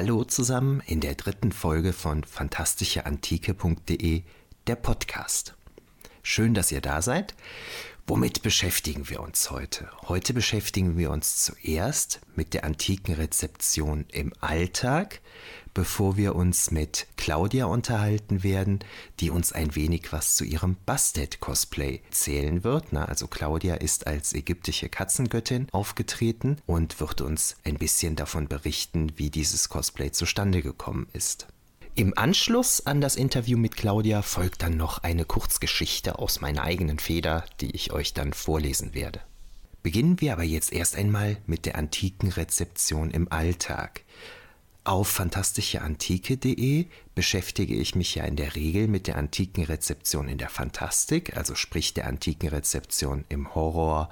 Hallo zusammen in der dritten Folge von fantastischeantike.de, der Podcast. Schön, dass ihr da seid. Womit beschäftigen wir uns heute? Heute beschäftigen wir uns zuerst mit der antiken Rezeption im Alltag, bevor wir uns mit Claudia unterhalten werden, die uns ein wenig was zu ihrem Bastet-Cosplay erzählen wird. Na, also Claudia ist als ägyptische Katzengöttin aufgetreten und wird uns ein bisschen davon berichten, wie dieses Cosplay zustande gekommen ist. Im Anschluss an das Interview mit Claudia folgt dann noch eine Kurzgeschichte aus meiner eigenen Feder, die ich euch dann vorlesen werde. Beginnen wir aber jetzt erst einmal mit der antiken Rezeption im Alltag. Auf fantastischeantike.de beschäftige ich mich ja in der Regel mit der antiken Rezeption in der Fantastik, also sprich der antiken Rezeption im Horror,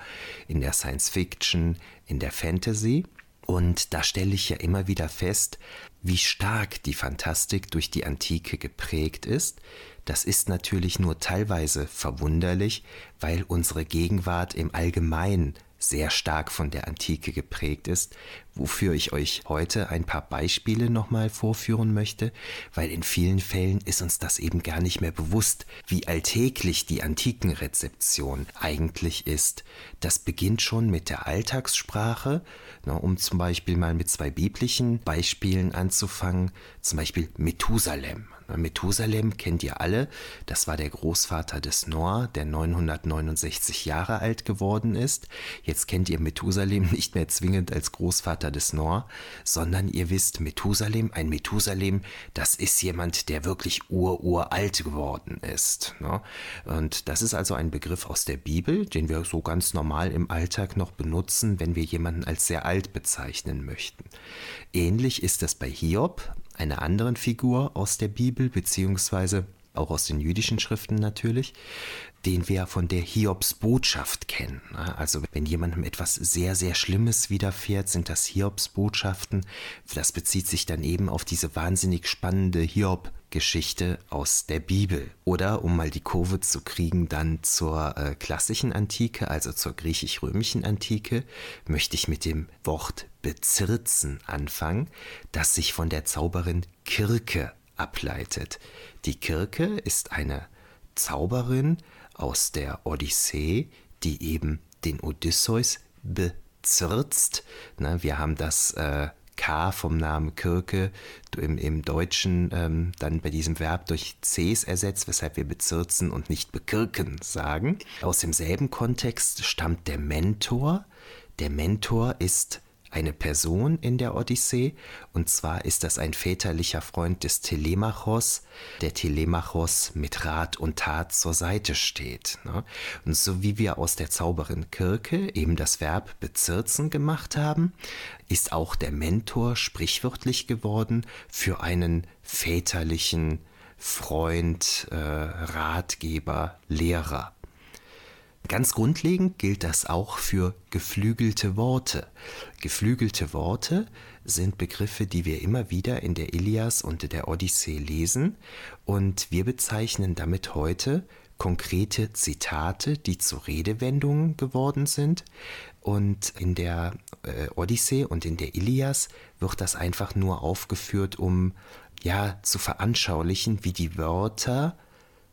in der Science Fiction, in der Fantasy. Und da stelle ich ja immer wieder fest, wie stark die Fantastik durch die Antike geprägt ist. Das ist natürlich nur teilweise verwunderlich, weil unsere Gegenwart im Allgemeinen sehr stark von der Antike geprägt ist, wofür ich euch heute ein paar Beispiele nochmal vorführen möchte, weil in vielen Fällen ist uns das eben gar nicht mehr bewusst, wie alltäglich die antiken Rezeption eigentlich ist. Das beginnt schon mit der Alltagssprache, um zum Beispiel mal mit zwei biblischen Beispielen anzufangen, zum Beispiel Methusalem. Methusalem kennt ihr alle, das war der Großvater des Noah, der 969 Jahre alt geworden ist. Jetzt kennt ihr Methusalem nicht mehr zwingend als Großvater des Noah, sondern ihr wisst, Methusalem, ein Methusalem, das ist jemand, der wirklich ururalt geworden ist. Ne? Und das ist also ein Begriff aus der Bibel, den wir so ganz normal im Alltag noch benutzen, wenn wir jemanden als sehr alt bezeichnen möchten. Ähnlich ist es bei Hiob, einer anderen Figur aus der Bibel, beziehungsweise auch aus den jüdischen Schriften natürlich, den wir von der Hiobsbotschaft kennen. Also wenn jemandem etwas sehr, sehr Schlimmes widerfährt, sind das Hiobsbotschaften. Das bezieht sich dann eben auf diese wahnsinnig spannende Hiob Geschichte aus der Bibel. Oder um mal die Kurve zu kriegen, dann zur äh, klassischen Antike, also zur griechisch-römischen Antike, möchte ich mit dem Wort bezirzen anfangen, das sich von der Zauberin Kirke ableitet. Die Kirke ist eine Zauberin aus der Odyssee, die eben den Odysseus bezirzt. Na, wir haben das äh, K vom Namen Kirke im, im Deutschen ähm, dann bei diesem Verb durch Cs ersetzt, weshalb wir bezirzen und nicht bekirken sagen. Aus demselben Kontext stammt der Mentor. Der Mentor ist eine Person in der Odyssee, und zwar ist das ein väterlicher Freund des Telemachos, der Telemachos mit Rat und Tat zur Seite steht. Ne? Und so wie wir aus der Zauberin Kirke eben das Verb bezirzen gemacht haben, ist auch der Mentor sprichwörtlich geworden für einen väterlichen Freund, äh, Ratgeber, Lehrer. Ganz grundlegend gilt das auch für geflügelte Worte. Geflügelte Worte sind Begriffe, die wir immer wieder in der Ilias und der Odyssee lesen und wir bezeichnen damit heute konkrete Zitate, die zu Redewendungen geworden sind. Und in der äh, Odyssee und in der Ilias wird das einfach nur aufgeführt, um ja zu veranschaulichen, wie die Wörter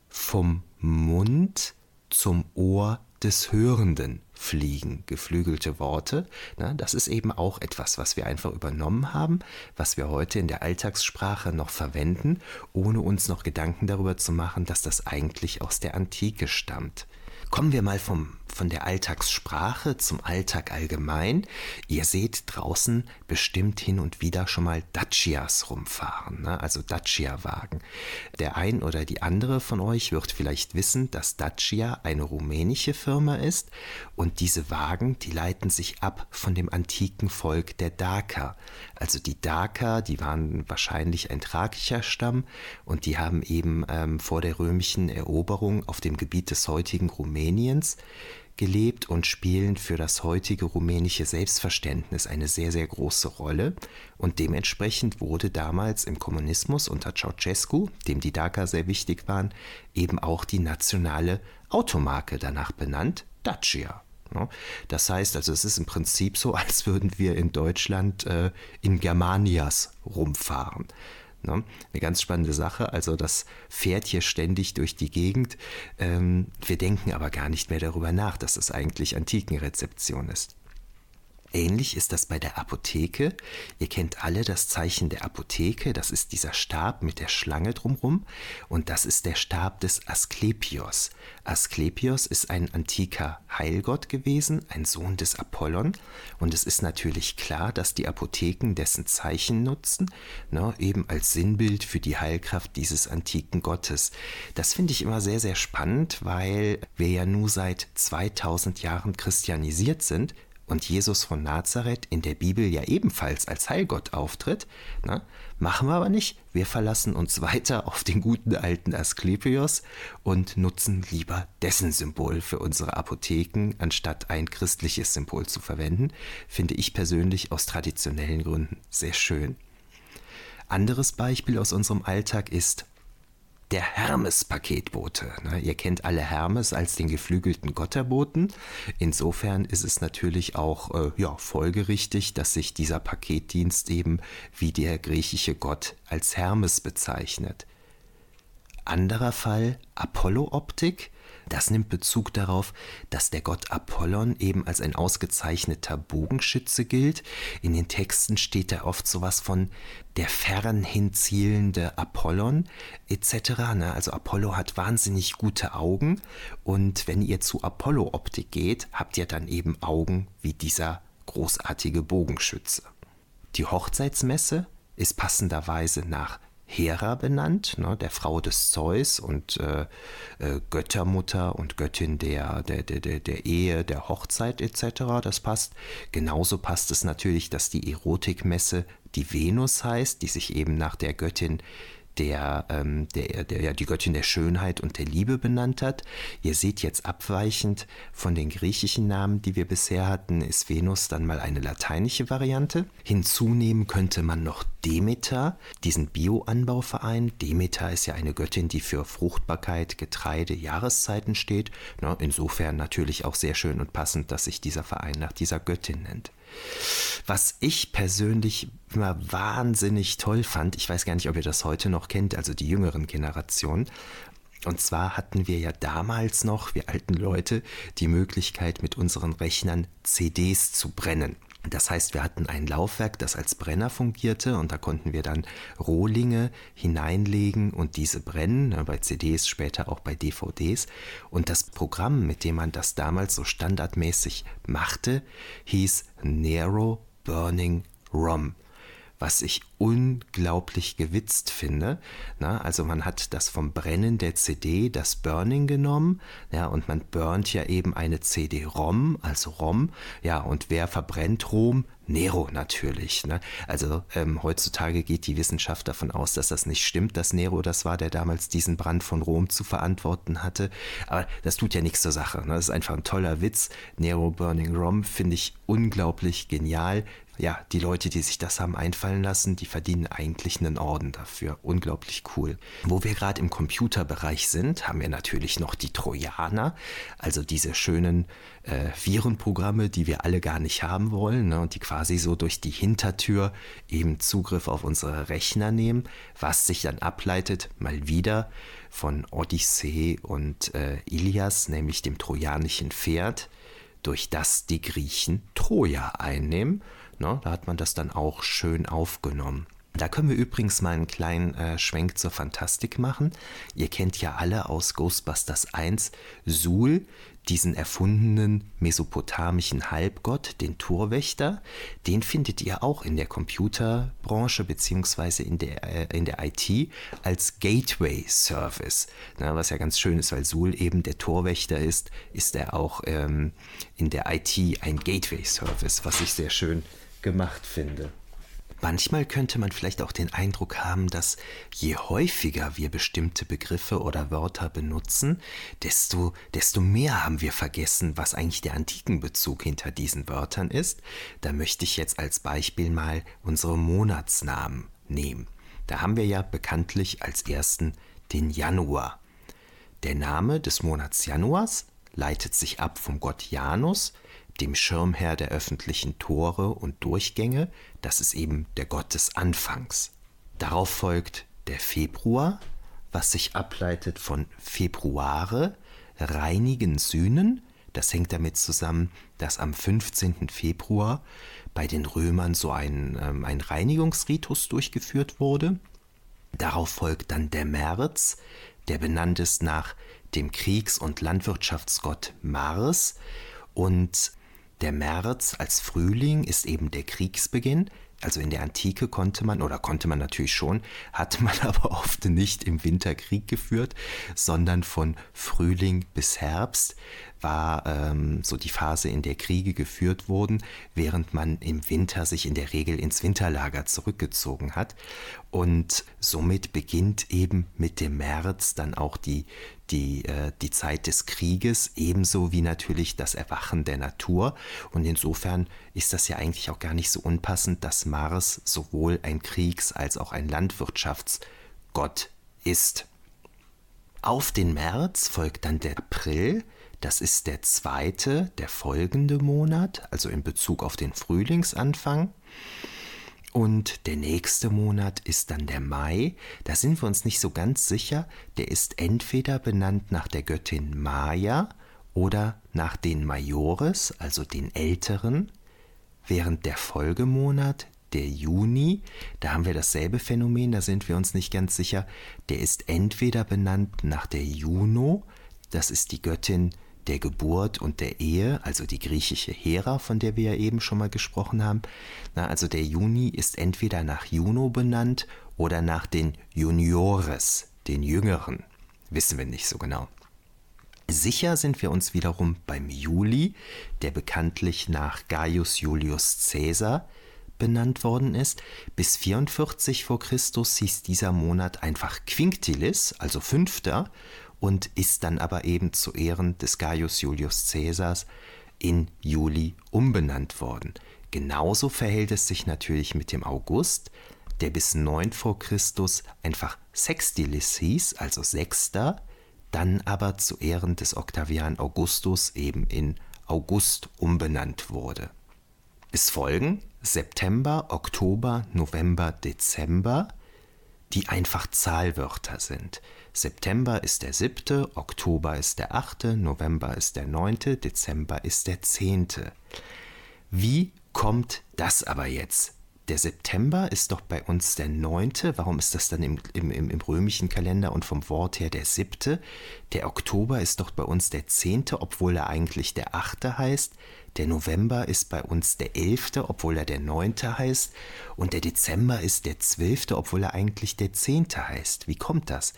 vom Mund zum Ohr des Hörenden fliegen, geflügelte Worte. Na, das ist eben auch etwas, was wir einfach übernommen haben, was wir heute in der Alltagssprache noch verwenden, ohne uns noch Gedanken darüber zu machen, dass das eigentlich aus der Antike stammt. Kommen wir mal vom von der Alltagssprache zum Alltag allgemein. Ihr seht draußen bestimmt hin und wieder schon mal Dacias rumfahren, ne? also Dacia-Wagen. Der ein oder die andere von euch wird vielleicht wissen, dass Dacia eine rumänische Firma ist und diese Wagen, die leiten sich ab von dem antiken Volk der Daker. Also die Daker, die waren wahrscheinlich ein thrakischer Stamm und die haben eben ähm, vor der römischen Eroberung auf dem Gebiet des heutigen Rumäniens gelebt und spielen für das heutige rumänische Selbstverständnis eine sehr, sehr große Rolle. Und dementsprechend wurde damals im Kommunismus unter Ceausescu, dem die Daker sehr wichtig waren, eben auch die nationale Automarke danach benannt, Dacia. Ne? Das heißt also, es ist im Prinzip so, als würden wir in Deutschland äh, in Germanias rumfahren. Ne? Eine ganz spannende Sache. Also das fährt hier ständig durch die Gegend. Ähm, wir denken aber gar nicht mehr darüber nach, dass es eigentlich Antikenrezeption ist. Ähnlich ist das bei der Apotheke. Ihr kennt alle das Zeichen der Apotheke. Das ist dieser Stab mit der Schlange drumrum. Und das ist der Stab des Asklepios. Asklepios ist ein antiker Heilgott gewesen, ein Sohn des Apollon. Und es ist natürlich klar, dass die Apotheken dessen Zeichen nutzen, ne, eben als Sinnbild für die Heilkraft dieses antiken Gottes. Das finde ich immer sehr, sehr spannend, weil wir ja nur seit 2000 Jahren christianisiert sind und Jesus von Nazareth in der Bibel ja ebenfalls als Heilgott auftritt, na, machen wir aber nicht. Wir verlassen uns weiter auf den guten alten Asklepios und nutzen lieber dessen Symbol für unsere Apotheken, anstatt ein christliches Symbol zu verwenden, finde ich persönlich aus traditionellen Gründen sehr schön. Anderes Beispiel aus unserem Alltag ist der Hermes-Paketbote. Ne? Ihr kennt alle Hermes als den geflügelten Gotterboten. Insofern ist es natürlich auch äh, ja, folgerichtig, dass sich dieser Paketdienst eben wie der griechische Gott als Hermes bezeichnet. Anderer Fall Apollo-Optik. Das nimmt Bezug darauf, dass der Gott Apollon eben als ein ausgezeichneter Bogenschütze gilt. In den Texten steht da oft sowas von der fern hinzielende Apollon etc. Ne? Also Apollo hat wahnsinnig gute Augen und wenn ihr zu Apollo-Optik geht, habt ihr dann eben Augen wie dieser großartige Bogenschütze. Die Hochzeitsmesse ist passenderweise nach Hera benannt, ne, der Frau des Zeus und äh, äh, Göttermutter und Göttin der, der, der, der Ehe, der Hochzeit etc. Das passt. Genauso passt es natürlich, dass die Erotikmesse die Venus heißt, die sich eben nach der Göttin der, ähm, der, der ja die Göttin der Schönheit und der Liebe benannt hat. Ihr seht jetzt abweichend von den griechischen Namen, die wir bisher hatten, ist Venus dann mal eine lateinische Variante. Hinzunehmen könnte man noch Demeter, diesen Bioanbauverein. Demeter ist ja eine Göttin, die für Fruchtbarkeit, Getreide, Jahreszeiten steht. Na, insofern natürlich auch sehr schön und passend, dass sich dieser Verein nach dieser Göttin nennt. Was ich persönlich immer wahnsinnig toll fand, ich weiß gar nicht, ob ihr das heute noch kennt, also die jüngeren Generationen, und zwar hatten wir ja damals noch, wir alten Leute, die Möglichkeit, mit unseren Rechnern CDs zu brennen. Das heißt, wir hatten ein Laufwerk, das als Brenner fungierte und da konnten wir dann Rohlinge hineinlegen und diese brennen, ne, bei CDs, später auch bei DVDs. Und das Programm, mit dem man das damals so standardmäßig machte, hieß Nero Burning ROM was ich unglaublich gewitzt finde. Na, also man hat das vom Brennen der CD, das Burning genommen, ja, und man burnt ja eben eine CD-ROM, also ROM, ja, und wer verbrennt Rom? Nero natürlich. Ne? Also ähm, heutzutage geht die Wissenschaft davon aus, dass das nicht stimmt, dass Nero das war, der damals diesen Brand von Rom zu verantworten hatte. Aber das tut ja nichts zur Sache. Ne? Das ist einfach ein toller Witz. Nero Burning Rom finde ich unglaublich genial ja, die Leute, die sich das haben einfallen lassen, die verdienen eigentlich einen Orden dafür. Unglaublich cool. Wo wir gerade im Computerbereich sind, haben wir natürlich noch die Trojaner, also diese schönen äh, Virenprogramme, die wir alle gar nicht haben wollen ne, und die quasi so durch die Hintertür eben Zugriff auf unsere Rechner nehmen, was sich dann ableitet, mal wieder von Odyssee und äh, Ilias, nämlich dem trojanischen Pferd, durch das die Griechen Troja einnehmen Ne? Da hat man das dann auch schön aufgenommen. Da können wir übrigens mal einen kleinen äh, Schwenk zur Fantastik machen. Ihr kennt ja alle aus Ghostbusters 1 Sul, diesen erfundenen mesopotamischen Halbgott, den Torwächter. Den findet ihr auch in der Computerbranche bzw. In, der, äh, in der IT als Gateway Service. Na, was ja ganz schön ist, weil Sul eben der Torwächter ist, ist er auch ähm, in der IT ein Gateway Service, was ich sehr schön finde gemacht finde. Manchmal könnte man vielleicht auch den Eindruck haben, dass je häufiger wir bestimmte Begriffe oder Wörter benutzen, desto, desto mehr haben wir vergessen, was eigentlich der antiken Bezug hinter diesen Wörtern ist. Da möchte ich jetzt als Beispiel mal unsere Monatsnamen nehmen. Da haben wir ja bekanntlich als ersten den Januar. Der Name des Monats Januars leitet sich ab vom Gott Janus, dem Schirmherr der öffentlichen Tore und Durchgänge, das ist eben der Gott des Anfangs. Darauf folgt der Februar, was sich ableitet von Februare, reinigen Sühnen, das hängt damit zusammen, dass am 15. Februar bei den Römern so ein, ähm, ein Reinigungsritus durchgeführt wurde. Darauf folgt dann der März, der benannt ist nach dem Kriegs- und Landwirtschaftsgott Mars. Und der März als Frühling ist eben der Kriegsbeginn. Also in der Antike konnte man, oder konnte man natürlich schon, hat man aber oft nicht im Winter Krieg geführt, sondern von Frühling bis Herbst war ähm, so die Phase, in der Kriege geführt wurden, während man im Winter sich in der Regel ins Winterlager zurückgezogen hat. Und somit beginnt eben mit dem März dann auch die, die, äh, die Zeit des Krieges, ebenso wie natürlich das Erwachen der Natur. Und insofern ist das ja eigentlich auch gar nicht so unpassend, dass Mars sowohl ein Kriegs- als auch ein Landwirtschaftsgott ist. Auf den März folgt dann der April, das ist der zweite, der folgende Monat, also in Bezug auf den Frühlingsanfang. Und der nächste Monat ist dann der Mai. Da sind wir uns nicht so ganz sicher. Der ist entweder benannt nach der Göttin Maya oder nach den Majores, also den Älteren. Während der Folgemonat, der Juni, da haben wir dasselbe Phänomen, da sind wir uns nicht ganz sicher. Der ist entweder benannt nach der Juno, das ist die Göttin der Geburt und der Ehe, also die griechische Hera, von der wir ja eben schon mal gesprochen haben. Na, also der Juni ist entweder nach Juno benannt oder nach den Juniores, den Jüngeren. Wissen wir nicht so genau. Sicher sind wir uns wiederum beim Juli, der bekanntlich nach Gaius Julius Caesar benannt worden ist. Bis 44 vor Christus hieß dieser Monat einfach Quinctilis, also fünfter, und ist dann aber eben zu Ehren des Gaius Julius Caesars in Juli umbenannt worden. Genauso verhält es sich natürlich mit dem August, der bis 9 vor Christus einfach Sextilis hieß, also Sechster, dann aber zu Ehren des Octavian Augustus eben in August umbenannt wurde. Es folgen September, Oktober, November, Dezember, die einfach Zahlwörter sind. September ist der siebte, Oktober ist der achte, November ist der neunte, Dezember ist der zehnte. Wie kommt das aber jetzt? Der September ist doch bei uns der neunte. Warum ist das dann im, im, im, römischen Kalender und vom Wort her der siebte? Der Oktober ist doch bei uns der zehnte, obwohl er eigentlich der achte heißt. Der November ist bei uns der elfte, obwohl er der neunte heißt. Und der Dezember ist der zwölfte, obwohl er eigentlich der zehnte heißt. Wie kommt das?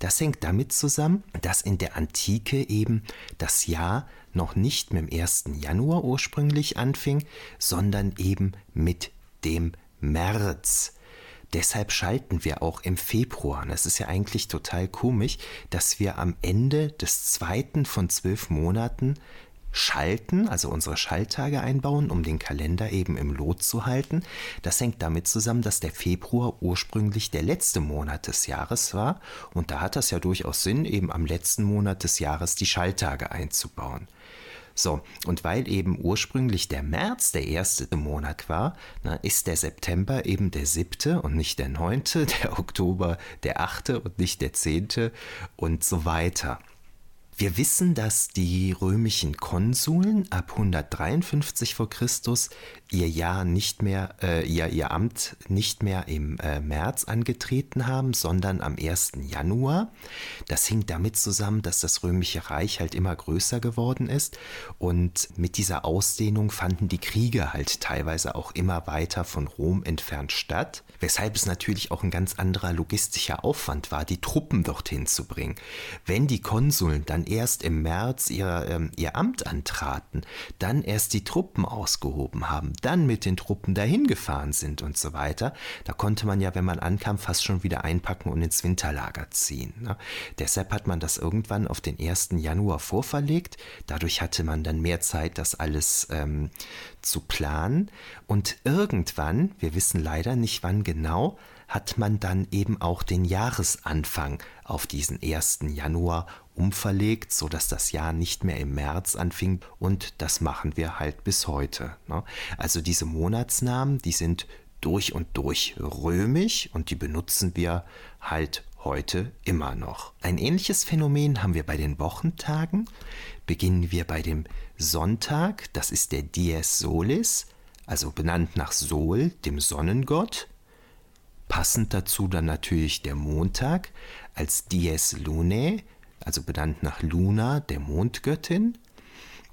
Das hängt damit zusammen, dass in der Antike eben das Jahr noch nicht mit dem 1. Januar ursprünglich anfing, sondern eben mit dem März. Deshalb schalten wir auch im Februar. Das ist ja eigentlich total komisch, dass wir am Ende des zweiten von zwölf Monaten schalten, also unsere Schalttage einbauen, um den Kalender eben im Lot zu halten. Das hängt damit zusammen, dass der Februar ursprünglich der letzte Monat des Jahres war und da hat das ja durchaus Sinn, eben am letzten Monat des Jahres die Schalttage einzubauen. So, und weil eben ursprünglich der März der erste Monat war, na, ist der September eben der siebte und nicht der neunte, der Oktober der achte und nicht der zehnte und so weiter. Wir wissen, dass die römischen Konsuln ab 153 vor Christus ihr Jahr nicht mehr, äh, ihr, ihr Amt nicht mehr im äh, März angetreten haben, sondern am 1. Januar. Das hing damit zusammen, dass das römische Reich halt immer größer geworden ist und mit dieser Ausdehnung fanden die Kriege halt teilweise auch immer weiter von Rom entfernt statt, weshalb es natürlich auch ein ganz anderer logistischer Aufwand war, die Truppen dorthin zu bringen. Wenn die Konsuln dann erst im März ihr, ähm, ihr Amt antraten, dann erst die Truppen ausgehoben haben, dann mit den Truppen dahin gefahren sind und so weiter, da konnte man ja, wenn man ankam, fast schon wieder einpacken und ins Winterlager ziehen. Ne? Deshalb hat man das irgendwann auf den 1. Januar vorverlegt. Dadurch hatte man dann mehr Zeit, das alles ähm, zu planen. Und irgendwann, wir wissen leider nicht wann genau, hat man dann eben auch den Jahresanfang auf diesen 1. Januar umverlegt, sodass das Jahr nicht mehr im März anfing und das machen wir halt bis heute. Ne? Also diese Monatsnamen, die sind durch und durch römisch und die benutzen wir halt heute immer noch. Ein ähnliches Phänomen haben wir bei den Wochentagen. Beginnen wir bei dem Sonntag, das ist der Dies Solis, also benannt nach Sol, dem Sonnengott. Passend dazu dann natürlich der Montag als Dies Lunae, also benannt nach Luna, der Mondgöttin.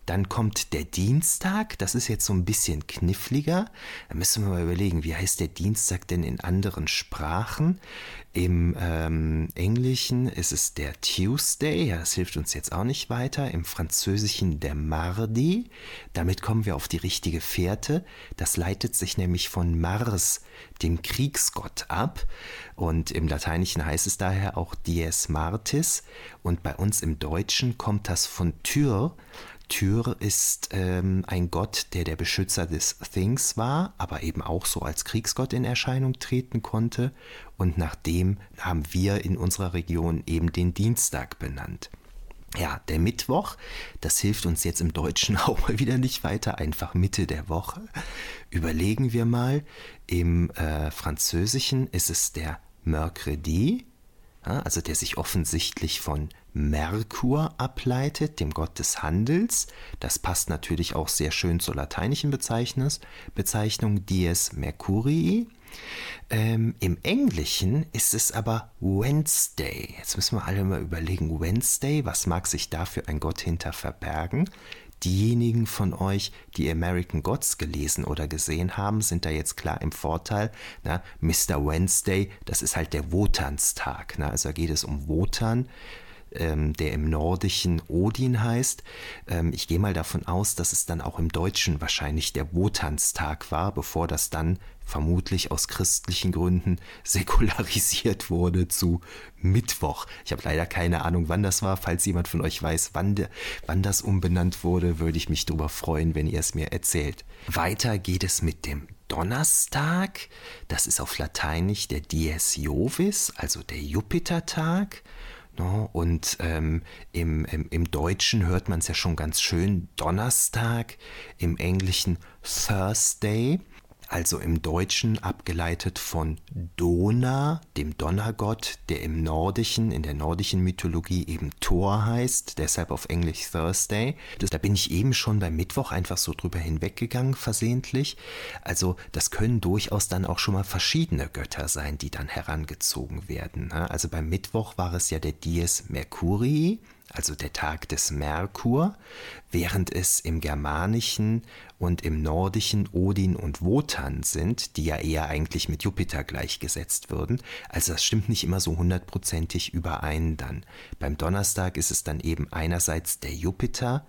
Dann kommt der Dienstag, das ist jetzt so ein bisschen kniffliger. Da müssen wir mal überlegen, wie heißt der Dienstag denn in anderen Sprachen? Im ähm, Englischen ist es der Tuesday, ja, das hilft uns jetzt auch nicht weiter. Im Französischen der Mardi. Damit kommen wir auf die richtige Fährte. Das leitet sich nämlich von Mars, dem Kriegsgott, ab. Und im Lateinischen heißt es daher auch Dies Martis. Und bei uns im Deutschen kommt das von Tyr. Tyr ist ähm, ein Gott, der der Beschützer des Things war, aber eben auch so als Kriegsgott in Erscheinung treten konnte. Und nach dem haben wir in unserer Region eben den Dienstag benannt. Ja, der Mittwoch, das hilft uns jetzt im Deutschen auch mal wieder nicht weiter, einfach Mitte der Woche. Überlegen wir mal, im äh, Französischen ist es der Mercredi, also der sich offensichtlich von Merkur ableitet, dem Gott des Handels. Das passt natürlich auch sehr schön zur lateinischen Bezeichnung Dies Mercurii. Ähm, Im Englischen ist es aber Wednesday. Jetzt müssen wir alle mal überlegen, Wednesday, was mag sich da für ein Gott hinter verbergen? Diejenigen von euch, die American Gods gelesen oder gesehen haben, sind da jetzt klar im Vorteil. Na, Mr. Wednesday, das ist halt der Wotanstag. Na, also da geht es um Wotan ähm, der im Nordischen Odin heißt. Ähm, ich gehe mal davon aus, dass es dann auch im Deutschen wahrscheinlich der Wotanstag war, bevor das dann vermutlich aus christlichen Gründen säkularisiert wurde zu Mittwoch. Ich habe leider keine Ahnung, wann das war. Falls jemand von euch weiß, wann, de, wann das umbenannt wurde, würde ich mich darüber freuen, wenn ihr es mir erzählt. Weiter geht es mit dem Donnerstag. Das ist auf Lateinisch der Dies Jovis, also der Jupitertag. No, und ähm, im, im, im Deutschen hört man es ja schon ganz schön. Donnerstag, im Englischen Thursday also im Deutschen abgeleitet von Dona, dem Donnergott, der im Nordischen, in der nordischen Mythologie eben Thor heißt, deshalb auf Englisch Thursday. Das, da bin ich eben schon beim Mittwoch einfach so drüber hinweggegangen, versehentlich. Also das können durchaus dann auch schon mal verschiedene Götter sein, die dann herangezogen werden. Ne? Also beim Mittwoch war es ja der Dies Mercurii, also der Tag des Merkur, während es im Germanischen und im Nordischen Odin und Wotan sind, die ja eher eigentlich mit Jupiter gleichgesetzt würden. Also das stimmt nicht immer so hundertprozentig überein dann. Beim Donnerstag ist es dann eben einerseits der Jupiter,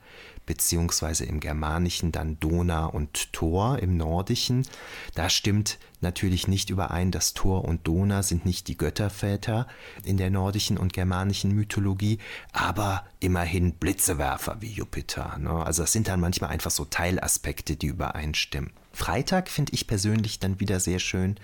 beziehungsweise im Germanischen dann Dona und Thor im Nordischen. Da stimmt natürlich nicht überein, dass Thor und Dona sind nicht die Götterväter in der nordischen und germanischen Mythologie, aber immerhin Blitzewerfer wie Jupiter. Ne? Also das sind dann manchmal einfach so Teilaspekte, die übereinstimmen. Freitag finde ich persönlich dann wieder sehr schön.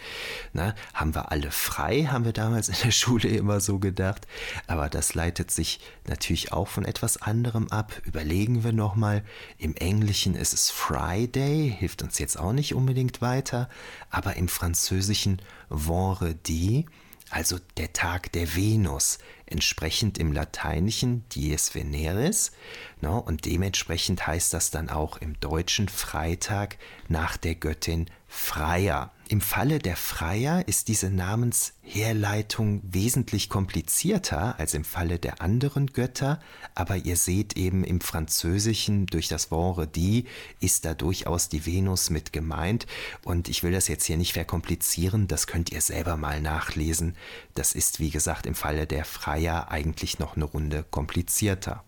Na, haben wir alle frei, haben wir damals in der Schule immer so gedacht. Aber das leitet sich natürlich auch von etwas anderem ab. Überlegen wir nochmal. Im Englischen ist es Friday, hilft uns jetzt auch nicht unbedingt weiter. Aber im Französischen Vendredi also der Tag der Venus, entsprechend im Lateinischen Dies Veneris. Ne, und dementsprechend heißt das dann auch im Deutschen Freitag nach der Göttin Freya. Im Falle der Freier ist diese Namensherleitung wesentlich komplizierter als im Falle der anderen Götter, aber ihr seht eben im Französischen durch das Vendredi ist da durchaus die Venus mit gemeint und ich will das jetzt hier nicht verkomplizieren, das könnt ihr selber mal nachlesen. Das ist wie gesagt im Falle der Freier eigentlich noch eine Runde komplizierter.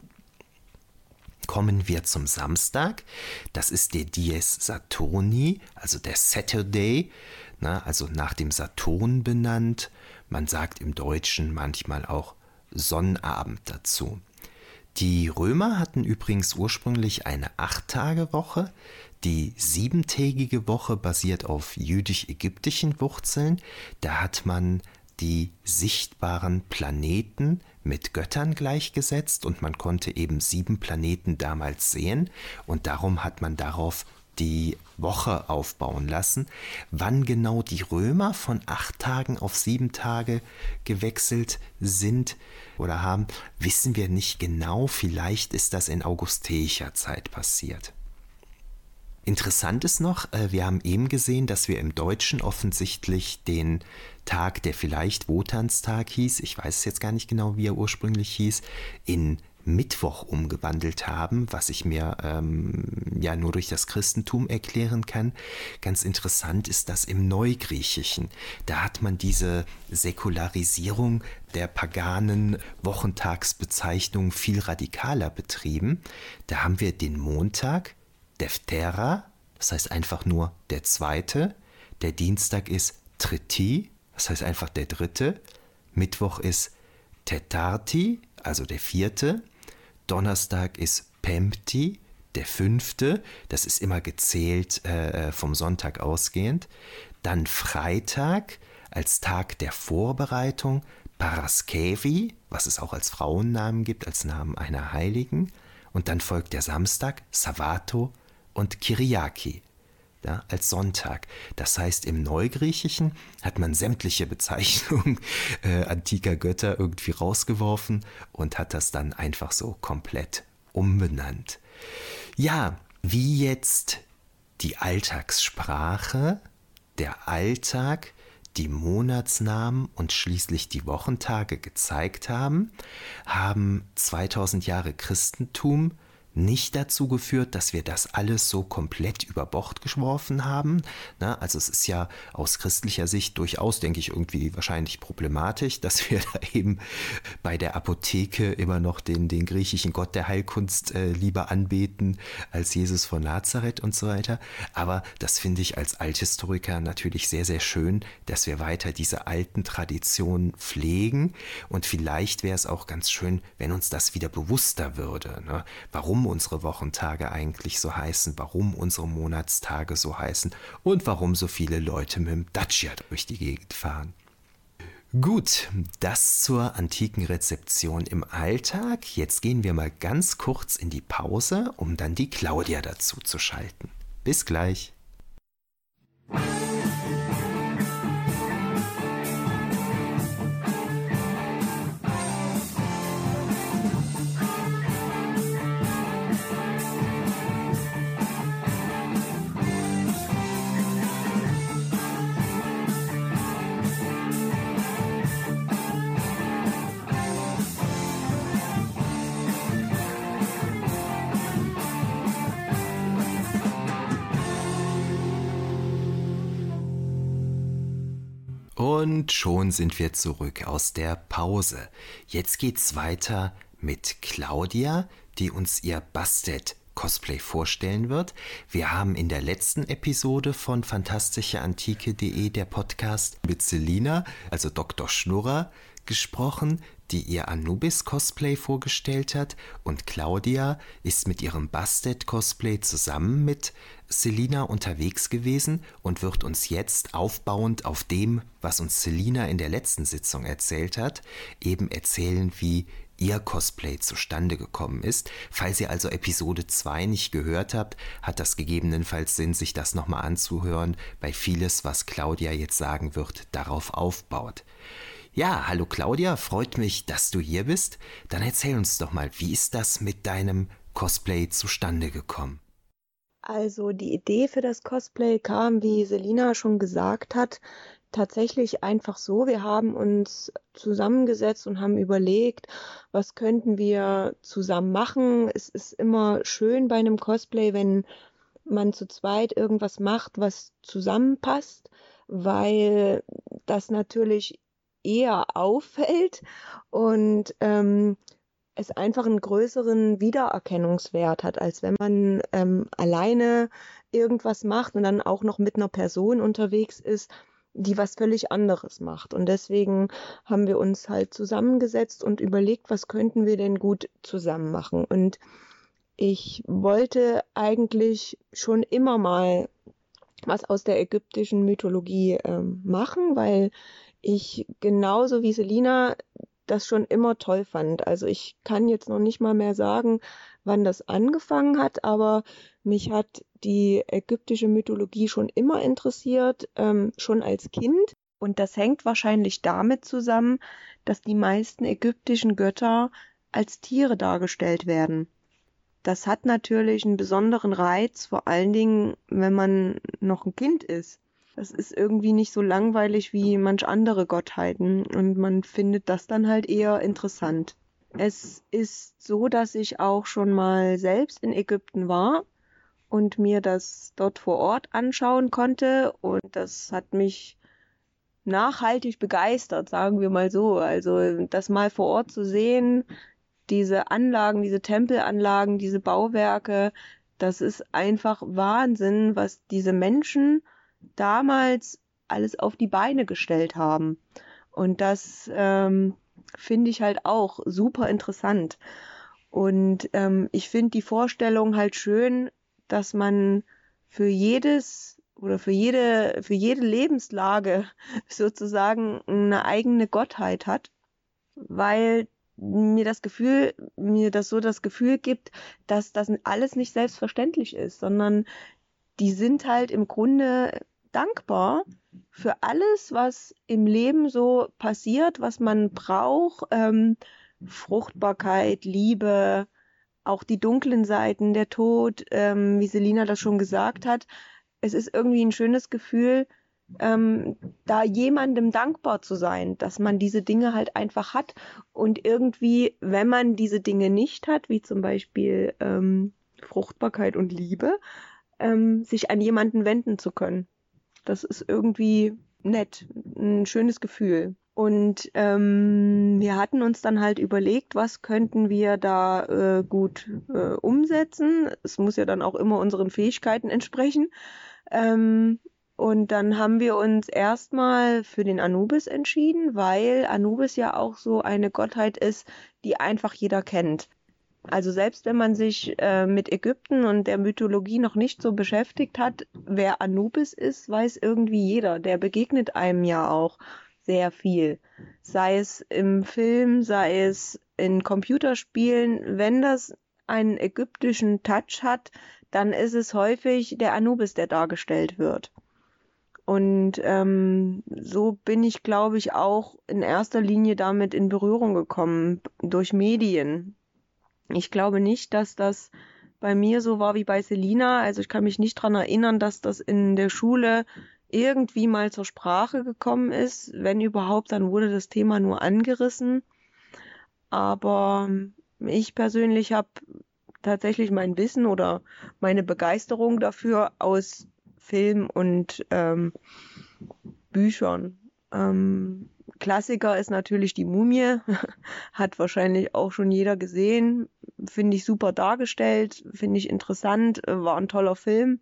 Kommen wir zum Samstag. Das ist der Dies Saturni, also der Saturday, na, also nach dem Saturn benannt. Man sagt im Deutschen manchmal auch Sonnabend dazu. Die Römer hatten übrigens ursprünglich eine Acht-Tage-Woche. Die siebentägige Woche basiert auf jüdisch-ägyptischen Wurzeln. Da hat man die sichtbaren Planeten mit Göttern gleichgesetzt und man konnte eben sieben Planeten damals sehen und darum hat man darauf die Woche aufbauen lassen. Wann genau die Römer von acht Tagen auf sieben Tage gewechselt sind oder haben, wissen wir nicht genau. Vielleicht ist das in augusteischer Zeit passiert. Interessant ist noch, äh, wir haben eben gesehen, dass wir im Deutschen offensichtlich den Tag, der vielleicht Wotanstag hieß, ich weiß jetzt gar nicht genau, wie er ursprünglich hieß, in Mittwoch umgewandelt haben, was ich mir ähm, ja nur durch das Christentum erklären kann. Ganz interessant ist das im Neugriechischen. Da hat man diese Säkularisierung der paganen Wochentagsbezeichnung viel radikaler betrieben. Da haben wir den Montag, Deftera, das heißt einfach nur der zweite. Der Dienstag ist Triti, das heißt einfach der dritte. Mittwoch ist Tetarti, also der vierte. Donnerstag ist Pempti, der fünfte, das ist immer gezählt äh, vom Sonntag ausgehend. Dann Freitag als Tag der Vorbereitung, Paraskevi, was es auch als Frauennamen gibt, als Namen einer Heiligen. Und dann folgt der Samstag, Savato und Kyriaki ja, als Sonntag. Das heißt, im Neugriechischen hat man sämtliche Bezeichnungen äh, antiker Götter irgendwie rausgeworfen und hat das dann einfach so komplett umbenannt. Ja, wie jetzt die Alltagssprache, der Alltag, die Monatsnamen und schließlich die Wochentage gezeigt haben, haben 2000 Jahre Christentum nicht dazu geführt, dass wir das alles so komplett über Bord geworfen haben. Na, also es ist ja aus christlicher Sicht durchaus, denke ich, irgendwie wahrscheinlich problematisch, dass wir da eben bei der Apotheke immer noch den, den griechischen Gott der Heilkunst äh, lieber anbeten als Jesus von Nazareth und so weiter. Aber das finde ich als Althistoriker natürlich sehr, sehr schön, dass wir weiter diese alten Traditionen pflegen. Und vielleicht wäre es auch ganz schön, wenn uns das wieder bewusster würde. Ne? Warum unsere Wochentage eigentlich so heißen, warum unsere Monatstage so heißen und warum so viele Leute mit dem Dacia durch die Gegend fahren. Gut, das zur antiken Rezeption im Alltag. Jetzt gehen wir mal ganz kurz in die Pause, um dann die Claudia dazu zu schalten. Bis gleich. Und schon sind wir zurück aus der Pause. Jetzt geht's weiter mit Claudia, die uns ihr Bastet Cosplay vorstellen wird. Wir haben in der letzten Episode von fantastischeantike.de der Podcast mit Selina, also Dr. Schnurrer, gesprochen, die ihr Anubis-Cosplay vorgestellt hat und Claudia ist mit ihrem Bastet-Cosplay zusammen mit Selina unterwegs gewesen und wird uns jetzt aufbauend auf dem, was uns Selina in der letzten Sitzung erzählt hat, eben erzählen, wie ihr Cosplay zustande gekommen ist. Falls ihr also Episode 2 nicht gehört habt, hat das gegebenenfalls Sinn, sich das nochmal anzuhören, weil vieles, was Claudia jetzt sagen wird, darauf aufbaut. Ja, hallo Claudia, freut mich, dass du hier bist. Dann erzähl uns doch mal, wie ist das mit deinem Cosplay zustande gekommen? Also die Idee für das Cosplay kam, wie Selina schon gesagt hat, tatsächlich einfach so. Wir haben uns zusammengesetzt und haben überlegt, was könnten wir zusammen machen. Es ist immer schön bei einem Cosplay, wenn man zu zweit irgendwas macht, was zusammenpasst, weil das natürlich eher auffällt und ähm, es einfach einen größeren Wiedererkennungswert hat, als wenn man ähm, alleine irgendwas macht und dann auch noch mit einer Person unterwegs ist, die was völlig anderes macht. Und deswegen haben wir uns halt zusammengesetzt und überlegt, was könnten wir denn gut zusammen machen. Und ich wollte eigentlich schon immer mal was aus der ägyptischen Mythologie ähm, machen, weil ich genauso wie Selina das schon immer toll fand. Also ich kann jetzt noch nicht mal mehr sagen, wann das angefangen hat, aber mich hat die ägyptische Mythologie schon immer interessiert, ähm, schon als Kind. Und das hängt wahrscheinlich damit zusammen, dass die meisten ägyptischen Götter als Tiere dargestellt werden. Das hat natürlich einen besonderen Reiz, vor allen Dingen, wenn man noch ein Kind ist. Das ist irgendwie nicht so langweilig wie manch andere Gottheiten und man findet das dann halt eher interessant. Es ist so, dass ich auch schon mal selbst in Ägypten war und mir das dort vor Ort anschauen konnte und das hat mich nachhaltig begeistert, sagen wir mal so. Also das mal vor Ort zu sehen, diese Anlagen, diese Tempelanlagen, diese Bauwerke, das ist einfach Wahnsinn, was diese Menschen damals alles auf die Beine gestellt haben. Und das ähm, finde ich halt auch super interessant. Und ähm, ich finde die Vorstellung halt schön, dass man für jedes oder für jede, für jede Lebenslage sozusagen eine eigene Gottheit hat, weil mir das Gefühl, mir das so das Gefühl gibt, dass das alles nicht selbstverständlich ist, sondern die sind halt im Grunde dankbar für alles, was im Leben so passiert, was man braucht, ähm, Fruchtbarkeit, Liebe, auch die dunklen Seiten, der Tod, ähm, wie Selina das schon gesagt hat. Es ist irgendwie ein schönes Gefühl, ähm, da jemandem dankbar zu sein, dass man diese Dinge halt einfach hat und irgendwie, wenn man diese Dinge nicht hat, wie zum Beispiel ähm, Fruchtbarkeit und Liebe, ähm, sich an jemanden wenden zu können. Das ist irgendwie nett, ein schönes Gefühl. Und ähm, wir hatten uns dann halt überlegt, was könnten wir da äh, gut äh, umsetzen. Es muss ja dann auch immer unseren Fähigkeiten entsprechen. Ähm, und dann haben wir uns erstmal für den Anubis entschieden, weil Anubis ja auch so eine Gottheit ist, die einfach jeder kennt. Also selbst wenn man sich äh, mit Ägypten und der Mythologie noch nicht so beschäftigt hat, wer Anubis ist, weiß irgendwie jeder. Der begegnet einem ja auch sehr viel. Sei es im Film, sei es in Computerspielen. Wenn das einen ägyptischen Touch hat, dann ist es häufig der Anubis, der dargestellt wird. Und ähm, so bin ich, glaube ich, auch in erster Linie damit in Berührung gekommen, durch Medien. Ich glaube nicht, dass das bei mir so war wie bei Selina. Also ich kann mich nicht dran erinnern, dass das in der Schule irgendwie mal zur Sprache gekommen ist. Wenn überhaupt, dann wurde das Thema nur angerissen. Aber ich persönlich habe tatsächlich mein Wissen oder meine Begeisterung dafür aus Film und ähm, Büchern. Ähm, Klassiker ist natürlich die Mumie, hat wahrscheinlich auch schon jeder gesehen, finde ich super dargestellt, finde ich interessant, äh, war ein toller Film.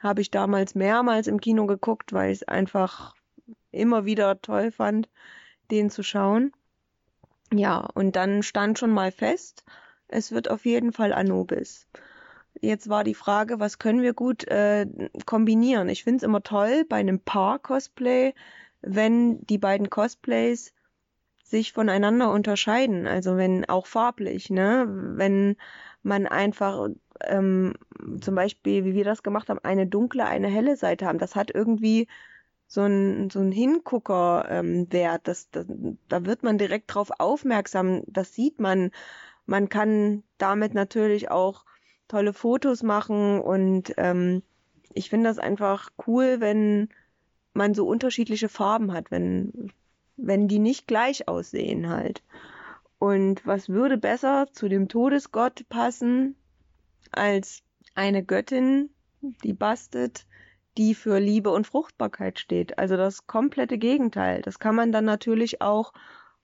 Habe ich damals mehrmals im Kino geguckt, weil ich es einfach immer wieder toll fand, den zu schauen. Ja, und dann stand schon mal fest, es wird auf jeden Fall Anubis. Jetzt war die Frage, was können wir gut äh, kombinieren? Ich finde es immer toll bei einem Paar-Cosplay, wenn die beiden Cosplays sich voneinander unterscheiden, also wenn auch farblich, ne? Wenn man einfach ähm, zum Beispiel, wie wir das gemacht haben, eine dunkle, eine helle Seite haben. Das hat irgendwie so ein, so ein Hingucker-Wert. Ähm, das, das, da wird man direkt drauf aufmerksam. Das sieht man. Man kann damit natürlich auch tolle Fotos machen und ähm, ich finde das einfach cool, wenn man so unterschiedliche Farben hat, wenn, wenn die nicht gleich aussehen halt. Und was würde besser zu dem Todesgott passen als eine Göttin, die bastet, die für Liebe und Fruchtbarkeit steht. Also das komplette Gegenteil. Das kann man dann natürlich auch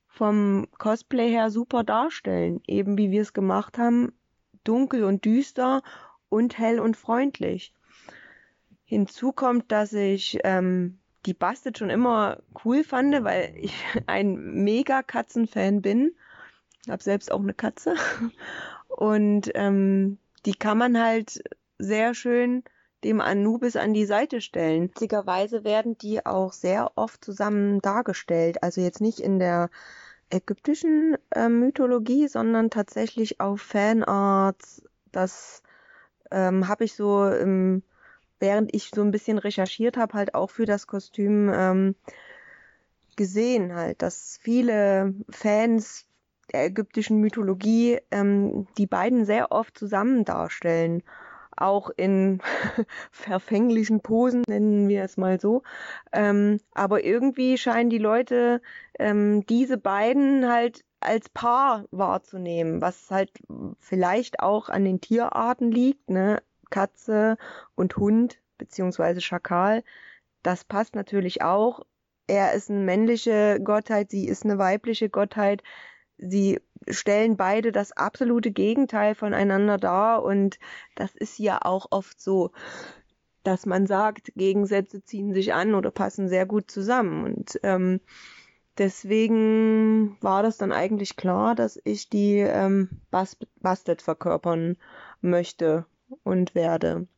vom Cosplay her super darstellen, eben wie wir es gemacht haben dunkel und düster und hell und freundlich. Hinzu kommt, dass ich ähm, die Bastet schon immer cool fand, weil ich ein mega Katzenfan bin. Ich habe selbst auch eine Katze. Und ähm, die kann man halt sehr schön dem Anubis an die Seite stellen. Witzigerweise werden die auch sehr oft zusammen dargestellt. Also jetzt nicht in der ägyptischen äh, Mythologie, sondern tatsächlich auf Fanarts. Das ähm, habe ich so, im, während ich so ein bisschen recherchiert habe, halt auch für das Kostüm ähm, gesehen, halt, dass viele Fans der ägyptischen Mythologie ähm, die beiden sehr oft zusammen darstellen. Auch in verfänglichen Posen, nennen wir es mal so. Ähm, aber irgendwie scheinen die Leute ähm, diese beiden halt als Paar wahrzunehmen, was halt vielleicht auch an den Tierarten liegt, ne? Katze und Hund beziehungsweise Schakal. Das passt natürlich auch. Er ist eine männliche Gottheit, sie ist eine weibliche Gottheit sie stellen beide das absolute Gegenteil voneinander dar und das ist ja auch oft so, dass man sagt, Gegensätze ziehen sich an oder passen sehr gut zusammen und ähm, deswegen war das dann eigentlich klar, dass ich die ähm, Bastet verkörpern möchte und werde.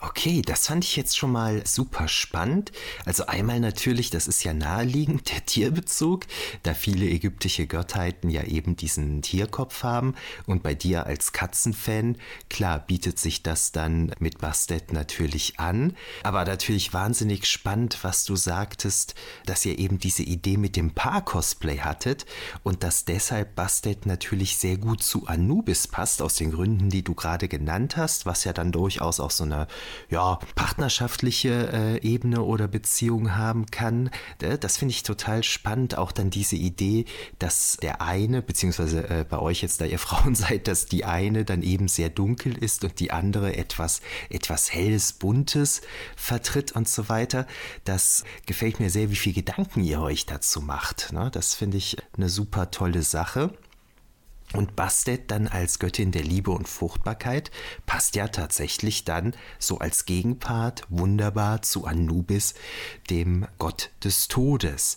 Okay, das fand ich jetzt schon mal super spannend. Also einmal natürlich, das ist ja naheliegend, der Tierbezug, da viele ägyptische Gottheiten ja eben diesen Tierkopf haben. Und bei dir als Katzenfan, klar, bietet sich das dann mit Bastet natürlich an. Aber natürlich wahnsinnig spannend, was du sagtest, dass ihr eben diese Idee mit dem Paar-Cosplay hattet und dass deshalb Bastet natürlich sehr gut zu Anubis passt, aus den Gründen, die du gerade genannt hast, was ja dann durchaus auch so eine ja, partnerschaftliche äh, Ebene oder Beziehung haben kann. Äh, das finde ich total spannend. Auch dann diese Idee, dass der eine, beziehungsweise äh, bei euch jetzt, da ihr Frauen seid, dass die eine dann eben sehr dunkel ist und die andere etwas, etwas helles, buntes vertritt und so weiter. Das gefällt mir sehr, wie viel Gedanken ihr euch dazu macht. Ne? Das finde ich eine super tolle Sache. Und Bastet dann als Göttin der Liebe und Fruchtbarkeit passt ja tatsächlich dann so als Gegenpart wunderbar zu Anubis, dem Gott des Todes.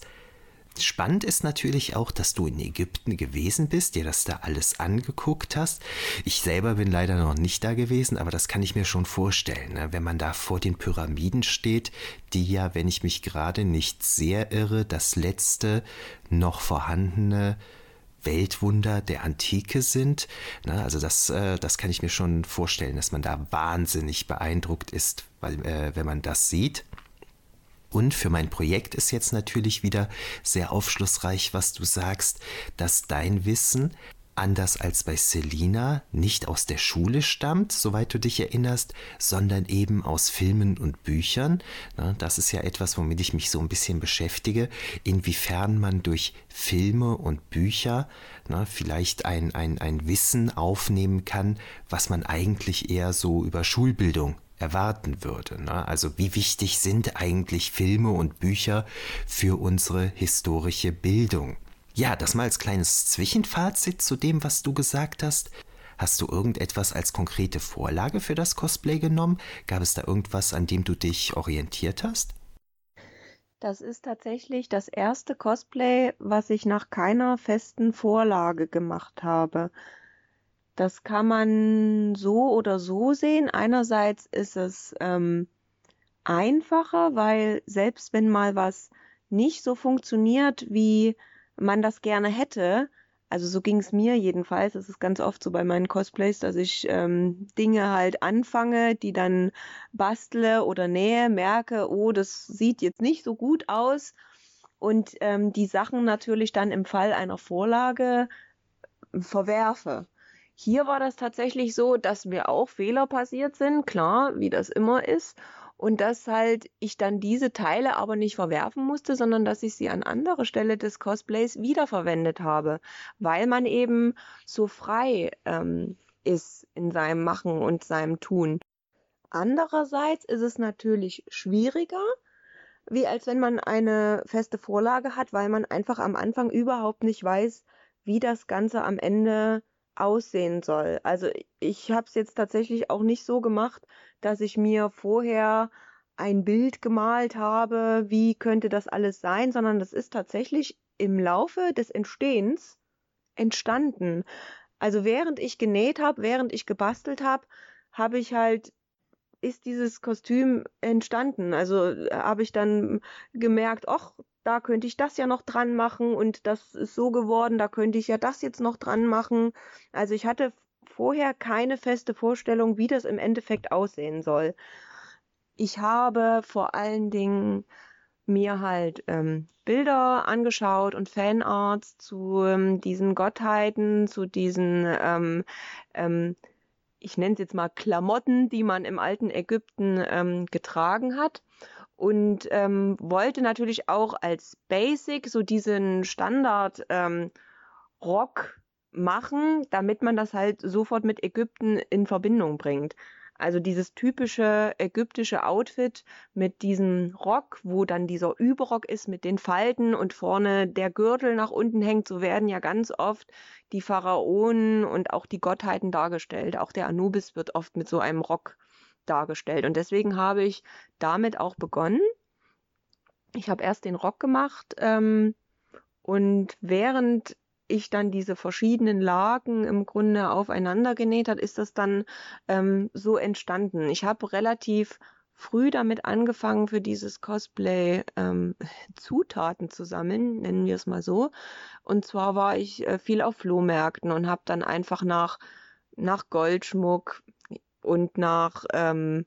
Spannend ist natürlich auch, dass du in Ägypten gewesen bist, dir das da alles angeguckt hast. Ich selber bin leider noch nicht da gewesen, aber das kann ich mir schon vorstellen, ne? wenn man da vor den Pyramiden steht, die ja, wenn ich mich gerade nicht sehr irre, das letzte noch vorhandene Weltwunder der Antike sind. Ne, also das, äh, das kann ich mir schon vorstellen, dass man da wahnsinnig beeindruckt ist, weil, äh, wenn man das sieht. Und für mein Projekt ist jetzt natürlich wieder sehr aufschlussreich, was du sagst, dass dein Wissen anders als bei Selina nicht aus der Schule stammt, soweit du dich erinnerst, sondern eben aus Filmen und Büchern. Das ist ja etwas, womit ich mich so ein bisschen beschäftige, inwiefern man durch Filme und Bücher vielleicht ein, ein, ein Wissen aufnehmen kann, was man eigentlich eher so über Schulbildung erwarten würde. Also wie wichtig sind eigentlich Filme und Bücher für unsere historische Bildung? Ja, das mal als kleines Zwischenfazit zu dem, was du gesagt hast. Hast du irgendetwas als konkrete Vorlage für das Cosplay genommen? Gab es da irgendwas, an dem du dich orientiert hast? Das ist tatsächlich das erste Cosplay, was ich nach keiner festen Vorlage gemacht habe. Das kann man so oder so sehen. Einerseits ist es ähm, einfacher, weil selbst wenn mal was nicht so funktioniert, wie man das gerne hätte. Also so ging es mir jedenfalls. Es ist ganz oft so bei meinen Cosplays, dass ich ähm, Dinge halt anfange, die dann bastle oder nähe, merke, oh, das sieht jetzt nicht so gut aus. Und ähm, die Sachen natürlich dann im Fall einer Vorlage verwerfe. Hier war das tatsächlich so, dass mir auch Fehler passiert sind, klar, wie das immer ist und dass halt ich dann diese Teile aber nicht verwerfen musste, sondern dass ich sie an anderer Stelle des Cosplays wiederverwendet habe, weil man eben so frei ähm, ist in seinem Machen und seinem Tun. Andererseits ist es natürlich schwieriger, wie als wenn man eine feste Vorlage hat, weil man einfach am Anfang überhaupt nicht weiß, wie das Ganze am Ende aussehen soll. Also ich habe es jetzt tatsächlich auch nicht so gemacht, dass ich mir vorher ein Bild gemalt habe, wie könnte das alles sein, sondern das ist tatsächlich im Laufe des Entstehens entstanden. Also während ich genäht habe, während ich gebastelt habe, habe ich halt ist dieses Kostüm entstanden. Also äh, habe ich dann gemerkt, ach, da könnte ich das ja noch dran machen und das ist so geworden, da könnte ich ja das jetzt noch dran machen. Also ich hatte vorher keine feste Vorstellung, wie das im Endeffekt aussehen soll. Ich habe vor allen Dingen mir halt ähm, Bilder angeschaut und Fanarts zu ähm, diesen Gottheiten, zu diesen, ähm, ähm, ich nenne es jetzt mal Klamotten, die man im alten Ägypten ähm, getragen hat. Und ähm, wollte natürlich auch als Basic so diesen Standard ähm, Rock machen, damit man das halt sofort mit Ägypten in Verbindung bringt. Also dieses typische ägyptische Outfit mit diesem Rock, wo dann dieser Überrock ist mit den Falten und vorne der Gürtel nach unten hängt, so werden ja ganz oft die Pharaonen und auch die Gottheiten dargestellt. Auch der Anubis wird oft mit so einem Rock dargestellt. Und deswegen habe ich damit auch begonnen. Ich habe erst den Rock gemacht ähm, und während ich dann diese verschiedenen Lagen im Grunde aufeinander genäht hat, ist das dann ähm, so entstanden. Ich habe relativ früh damit angefangen, für dieses Cosplay ähm, Zutaten zu sammeln, nennen wir es mal so. Und zwar war ich äh, viel auf Flohmärkten und habe dann einfach nach, nach Goldschmuck und nach ähm,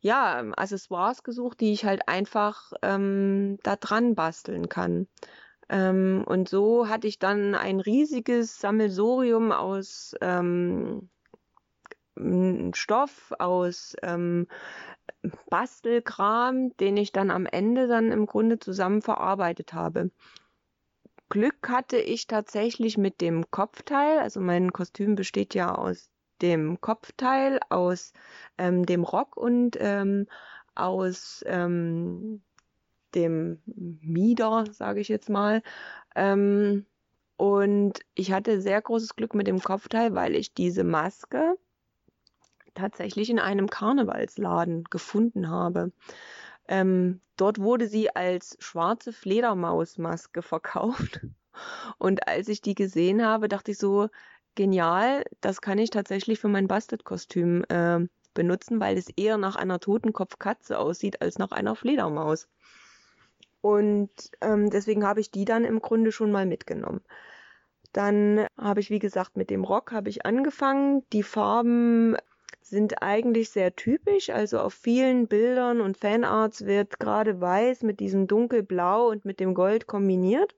ja, Accessoires gesucht, die ich halt einfach ähm, da dran basteln kann. Ähm, und so hatte ich dann ein riesiges Sammelsorium aus ähm, Stoff, aus ähm, Bastelkram, den ich dann am Ende dann im Grunde zusammen verarbeitet habe. Glück hatte ich tatsächlich mit dem Kopfteil, also mein Kostüm besteht ja aus dem Kopfteil, aus ähm, dem Rock und ähm, aus ähm, dem Mieder, sage ich jetzt mal. Ähm, und ich hatte sehr großes Glück mit dem Kopfteil, weil ich diese Maske tatsächlich in einem Karnevalsladen gefunden habe. Ähm, dort wurde sie als schwarze Fledermausmaske verkauft. Und als ich die gesehen habe, dachte ich so, genial, das kann ich tatsächlich für mein Bastet-Kostüm äh, benutzen, weil es eher nach einer Totenkopfkatze aussieht als nach einer Fledermaus. Und ähm, deswegen habe ich die dann im Grunde schon mal mitgenommen. Dann habe ich, wie gesagt, mit dem Rock habe ich angefangen. Die Farben sind eigentlich sehr typisch. Also auf vielen Bildern und Fanarts wird gerade weiß mit diesem dunkelblau und mit dem Gold kombiniert.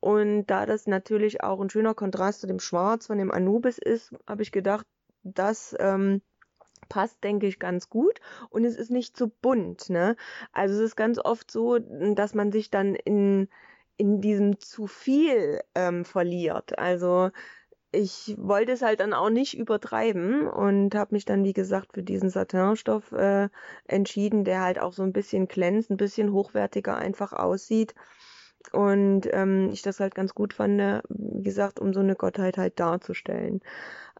Und da das natürlich auch ein schöner Kontrast zu dem Schwarz von dem Anubis ist, habe ich gedacht, das ähm, passt, denke ich, ganz gut und es ist nicht so bunt. Ne? Also es ist ganz oft so, dass man sich dann in, in diesem zu viel ähm, verliert. Also ich wollte es halt dann auch nicht übertreiben und habe mich dann, wie gesagt, für diesen Satinstoff äh, entschieden, der halt auch so ein bisschen glänzt, ein bisschen hochwertiger einfach aussieht. Und ähm, ich das halt ganz gut fand, wie gesagt, um so eine Gottheit halt darzustellen.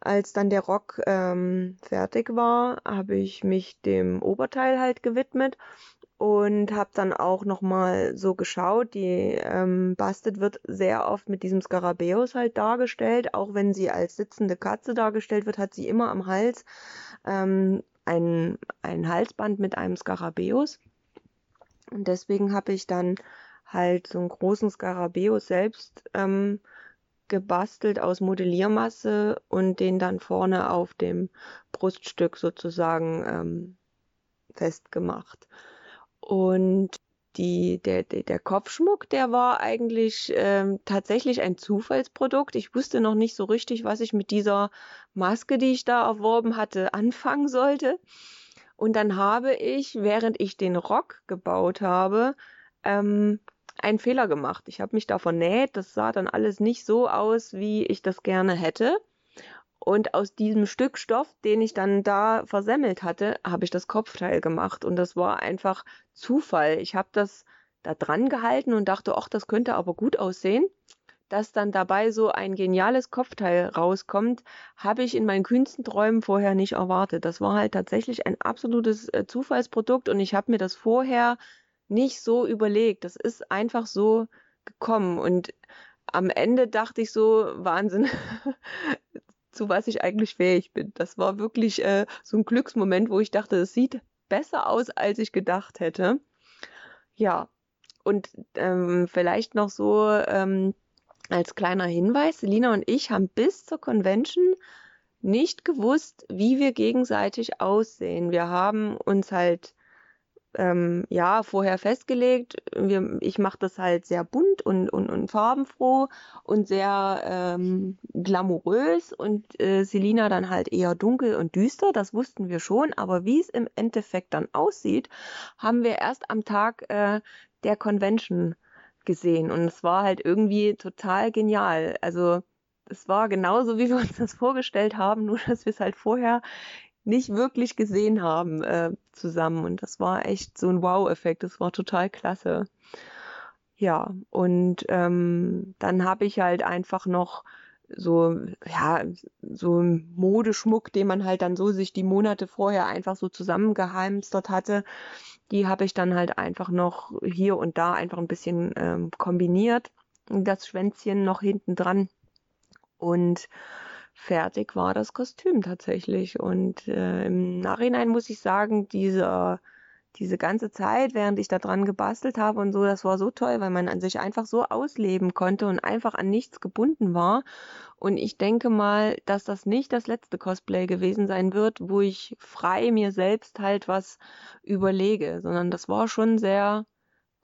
Als dann der Rock ähm, fertig war, habe ich mich dem Oberteil halt gewidmet und habe dann auch nochmal so geschaut. Die ähm, Bastet wird sehr oft mit diesem Skarabäus halt dargestellt. Auch wenn sie als sitzende Katze dargestellt wird, hat sie immer am Hals ähm, ein, ein Halsband mit einem Skarabäus. Und deswegen habe ich dann halt so einen großen Skarabäus selbst ähm, gebastelt aus Modelliermasse und den dann vorne auf dem Bruststück sozusagen ähm, festgemacht. Und die, der, der, Kopfschmuck, der war eigentlich ähm, tatsächlich ein Zufallsprodukt. Ich wusste noch nicht so richtig, was ich mit dieser Maske, die ich da erworben hatte, anfangen sollte. Und dann habe ich, während ich den Rock gebaut habe, ähm, einen Fehler gemacht. Ich habe mich da vernäht, das sah dann alles nicht so aus, wie ich das gerne hätte. Und aus diesem Stück Stoff, den ich dann da versemmelt hatte, habe ich das Kopfteil gemacht. Und das war einfach Zufall. Ich habe das da dran gehalten und dachte, ach, das könnte aber gut aussehen. Dass dann dabei so ein geniales Kopfteil rauskommt, habe ich in meinen kühnsten Träumen vorher nicht erwartet. Das war halt tatsächlich ein absolutes äh, Zufallsprodukt und ich habe mir das vorher nicht so überlegt. Das ist einfach so gekommen. Und am Ende dachte ich so, Wahnsinn, zu was ich eigentlich fähig bin. Das war wirklich äh, so ein Glücksmoment, wo ich dachte, es sieht besser aus, als ich gedacht hätte. Ja, und ähm, vielleicht noch so ähm, als kleiner Hinweis, Selina und ich haben bis zur Convention nicht gewusst, wie wir gegenseitig aussehen. Wir haben uns halt ähm, ja vorher festgelegt. Wir, ich mache das halt sehr bunt und, und, und farbenfroh und sehr ähm, glamourös und äh, Selina dann halt eher dunkel und düster. Das wussten wir schon, aber wie es im Endeffekt dann aussieht, haben wir erst am Tag äh, der Convention gesehen und es war halt irgendwie total genial. Also es war genauso, wie wir uns das vorgestellt haben, nur dass wir es halt vorher nicht wirklich gesehen haben äh, zusammen. Und das war echt so ein Wow-Effekt. Das war total klasse. Ja, und ähm, dann habe ich halt einfach noch so, ja, so Modeschmuck, den man halt dann so sich die Monate vorher einfach so zusammengeheimstert hatte. Die habe ich dann halt einfach noch hier und da einfach ein bisschen ähm, kombiniert. Das Schwänzchen noch hinten dran. Und fertig war das Kostüm tatsächlich. Und äh, im Nachhinein muss ich sagen, diese, diese ganze Zeit, während ich da dran gebastelt habe und so, das war so toll, weil man an sich einfach so ausleben konnte und einfach an nichts gebunden war. Und ich denke mal, dass das nicht das letzte Cosplay gewesen sein wird, wo ich frei mir selbst halt was überlege, sondern das war schon sehr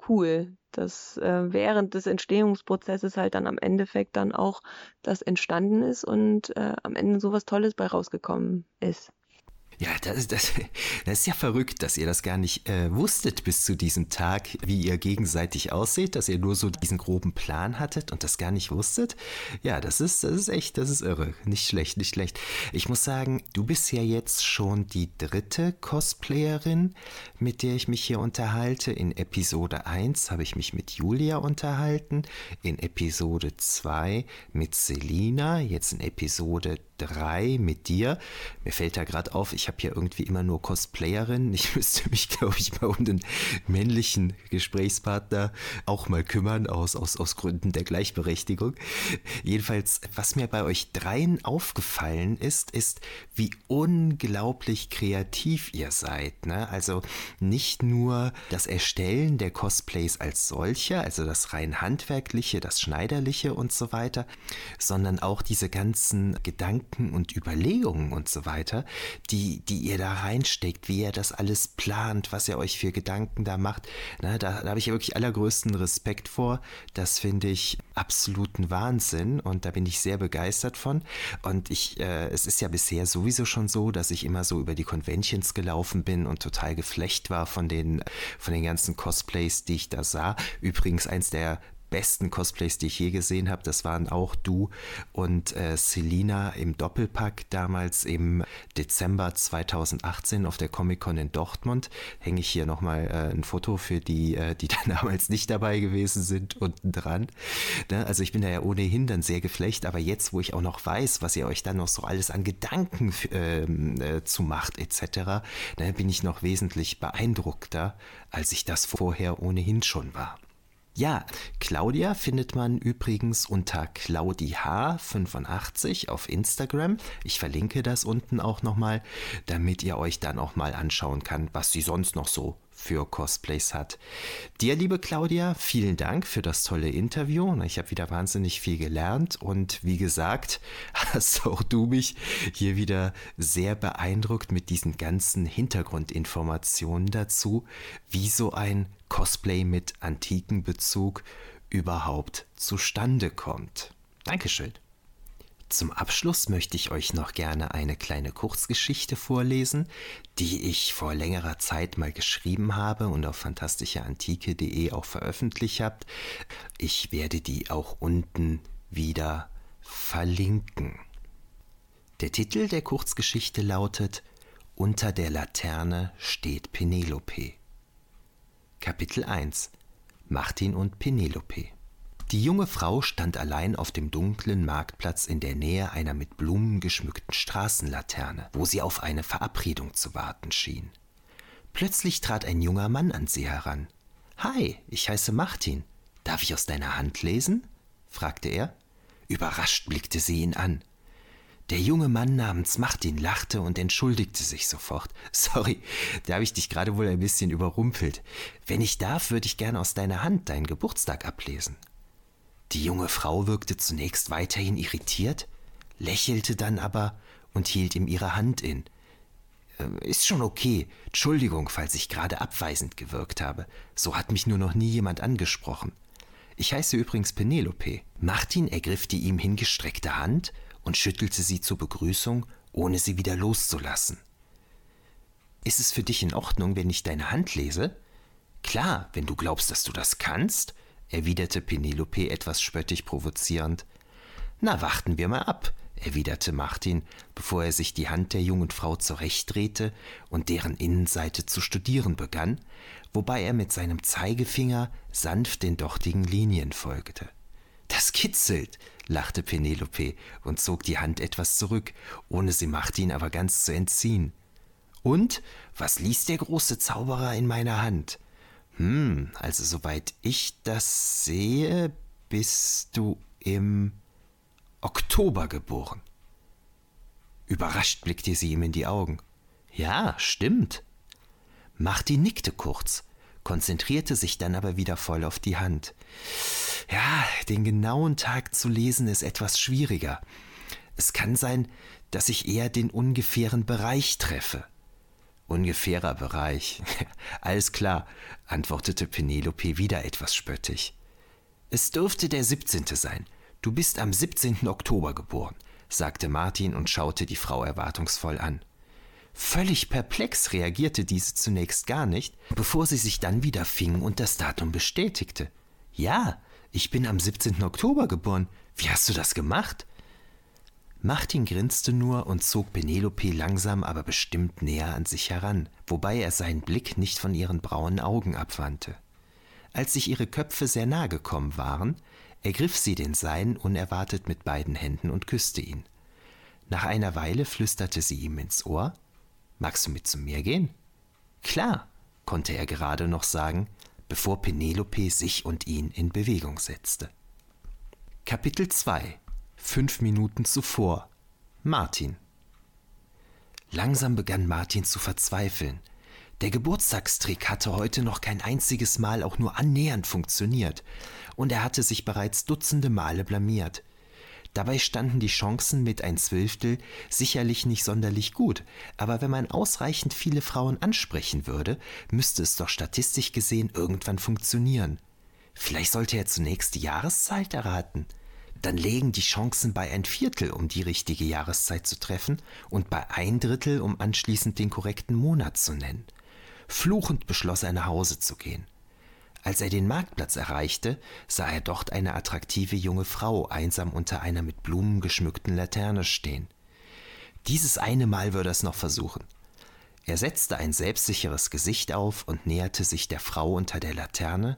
cool, dass äh, während des Entstehungsprozesses halt dann am Endeffekt dann auch das entstanden ist und äh, am Ende sowas Tolles bei rausgekommen ist. Ja, das, das, das ist ja verrückt, dass ihr das gar nicht äh, wusstet bis zu diesem Tag, wie ihr gegenseitig ausseht, dass ihr nur so diesen groben Plan hattet und das gar nicht wusstet. Ja, das ist, das ist echt, das ist irre. Nicht schlecht, nicht schlecht. Ich muss sagen, du bist ja jetzt schon die dritte Cosplayerin, mit der ich mich hier unterhalte. In Episode 1 habe ich mich mit Julia unterhalten, in Episode 2 mit Selina, jetzt in Episode 3 mit dir. Mir fällt da gerade auf, ich habe hier irgendwie immer nur Cosplayerinnen. Ich müsste mich, glaube ich, mal um den männlichen Gesprächspartner auch mal kümmern, aus, aus, aus Gründen der Gleichberechtigung. Jedenfalls, was mir bei euch dreien aufgefallen ist, ist, wie unglaublich kreativ ihr seid. Ne? Also nicht nur das Erstellen der Cosplays als solche, also das rein handwerkliche, das schneiderliche und so weiter, sondern auch diese ganzen Gedanken, Gedanken und Überlegungen und so weiter, die, die ihr da reinsteckt, wie ihr das alles plant, was ihr euch für Gedanken da macht. Na, da, da habe ich wirklich allergrößten Respekt vor. Das finde ich absoluten Wahnsinn und da bin ich sehr begeistert von. Und ich, äh, es ist ja bisher sowieso schon so, dass ich immer so über die Conventions gelaufen bin und total geflecht war von den, von den ganzen Cosplays, die ich da sah. Übrigens eins der besten Cosplays, die ich je gesehen habe. Das waren auch du und äh, Selina im Doppelpack damals im Dezember 2018 auf der Comic-Con in Dortmund. Hänge ich hier nochmal äh, ein Foto für die, äh, die dann damals nicht dabei gewesen sind, unten dran. Ne? Also ich bin da ja ohnehin dann sehr geflecht, aber jetzt, wo ich auch noch weiß, was ihr euch dann noch so alles an Gedanken ähm, äh, zu macht etc., ne, bin ich noch wesentlich beeindruckter, als ich das vorher ohnehin schon war. Ja, Claudia findet man übrigens unter ClaudiH85 auf Instagram. Ich verlinke das unten auch nochmal, damit ihr euch dann auch mal anschauen kann, was sie sonst noch so für Cosplays hat. Dir, liebe Claudia, vielen Dank für das tolle Interview. Ich habe wieder wahnsinnig viel gelernt und wie gesagt, hast auch du mich hier wieder sehr beeindruckt mit diesen ganzen Hintergrundinformationen dazu, wie so ein Cosplay mit antiken Bezug überhaupt zustande kommt. Dankeschön. Zum Abschluss möchte ich euch noch gerne eine kleine Kurzgeschichte vorlesen, die ich vor längerer Zeit mal geschrieben habe und auf fantastischeantike.de auch veröffentlicht habt. Ich werde die auch unten wieder verlinken. Der Titel der Kurzgeschichte lautet Unter der Laterne steht Penelope. Kapitel 1 Martin und Penelope die junge Frau stand allein auf dem dunklen Marktplatz in der Nähe einer mit Blumen geschmückten Straßenlaterne, wo sie auf eine Verabredung zu warten schien. Plötzlich trat ein junger Mann an sie heran. Hi, ich heiße Martin. Darf ich aus deiner Hand lesen? fragte er. Überrascht blickte sie ihn an. Der junge Mann namens Martin lachte und entschuldigte sich sofort. Sorry, da habe ich dich gerade wohl ein bisschen überrumpelt. Wenn ich darf, würde ich gern aus deiner Hand deinen Geburtstag ablesen. Die junge Frau wirkte zunächst weiterhin irritiert, lächelte dann aber und hielt ihm ihre Hand in. Äh, ist schon okay. Entschuldigung, falls ich gerade abweisend gewirkt habe. So hat mich nur noch nie jemand angesprochen. Ich heiße übrigens Penelope. Martin ergriff die ihm hingestreckte Hand und schüttelte sie zur Begrüßung, ohne sie wieder loszulassen. Ist es für dich in Ordnung, wenn ich deine Hand lese? Klar, wenn du glaubst, dass du das kannst, erwiderte Penelope etwas spöttisch provozierend. Na, warten wir mal ab erwiderte Martin, bevor er sich die Hand der jungen Frau zurechtdrehte und deren Innenseite zu studieren begann, wobei er mit seinem Zeigefinger sanft den dortigen Linien folgte. Das kitzelt, lachte Penelope und zog die Hand etwas zurück, ohne sie Martin aber ganz zu entziehen. Und was liest der große Zauberer in meiner Hand? Hm, also soweit ich das sehe, bist du im Oktober geboren. Überrascht blickte sie ihm in die Augen. Ja, stimmt. Martin nickte kurz, konzentrierte sich dann aber wieder voll auf die Hand. Ja, den genauen Tag zu lesen ist etwas schwieriger. Es kann sein, dass ich eher den ungefähren Bereich treffe. Ungefährer Bereich. Alles klar, antwortete Penelope wieder etwas spöttisch. Es dürfte der 17. sein. Du bist am 17. Oktober geboren, sagte Martin und schaute die Frau erwartungsvoll an. Völlig perplex reagierte diese zunächst gar nicht, bevor sie sich dann wieder fing und das Datum bestätigte. Ja, ich bin am 17. Oktober geboren. Wie hast du das gemacht? Martin grinste nur und zog Penelope langsam aber bestimmt näher an sich heran, wobei er seinen Blick nicht von ihren braunen Augen abwandte. Als sich ihre Köpfe sehr nahe gekommen waren, ergriff sie den seinen unerwartet mit beiden Händen und küsste ihn. Nach einer Weile flüsterte sie ihm ins Ohr Magst du mit zum Meer gehen? Klar, konnte er gerade noch sagen, bevor Penelope sich und ihn in Bewegung setzte. Kapitel 2 Fünf Minuten zuvor Martin Langsam begann Martin zu verzweifeln. Der Geburtstagstrick hatte heute noch kein einziges Mal auch nur annähernd funktioniert, und er hatte sich bereits dutzende Male blamiert. Dabei standen die Chancen mit ein Zwölftel sicherlich nicht sonderlich gut, aber wenn man ausreichend viele Frauen ansprechen würde, müsste es doch statistisch gesehen irgendwann funktionieren. Vielleicht sollte er zunächst die Jahreszeit erraten. Dann legen die Chancen bei ein Viertel, um die richtige Jahreszeit zu treffen, und bei ein Drittel, um anschließend den korrekten Monat zu nennen. Fluchend beschloss er nach Hause zu gehen. Als er den Marktplatz erreichte, sah er dort eine attraktive junge Frau einsam unter einer mit Blumen geschmückten Laterne stehen. Dieses eine Mal würde er es noch versuchen. Er setzte ein selbstsicheres Gesicht auf und näherte sich der Frau unter der Laterne,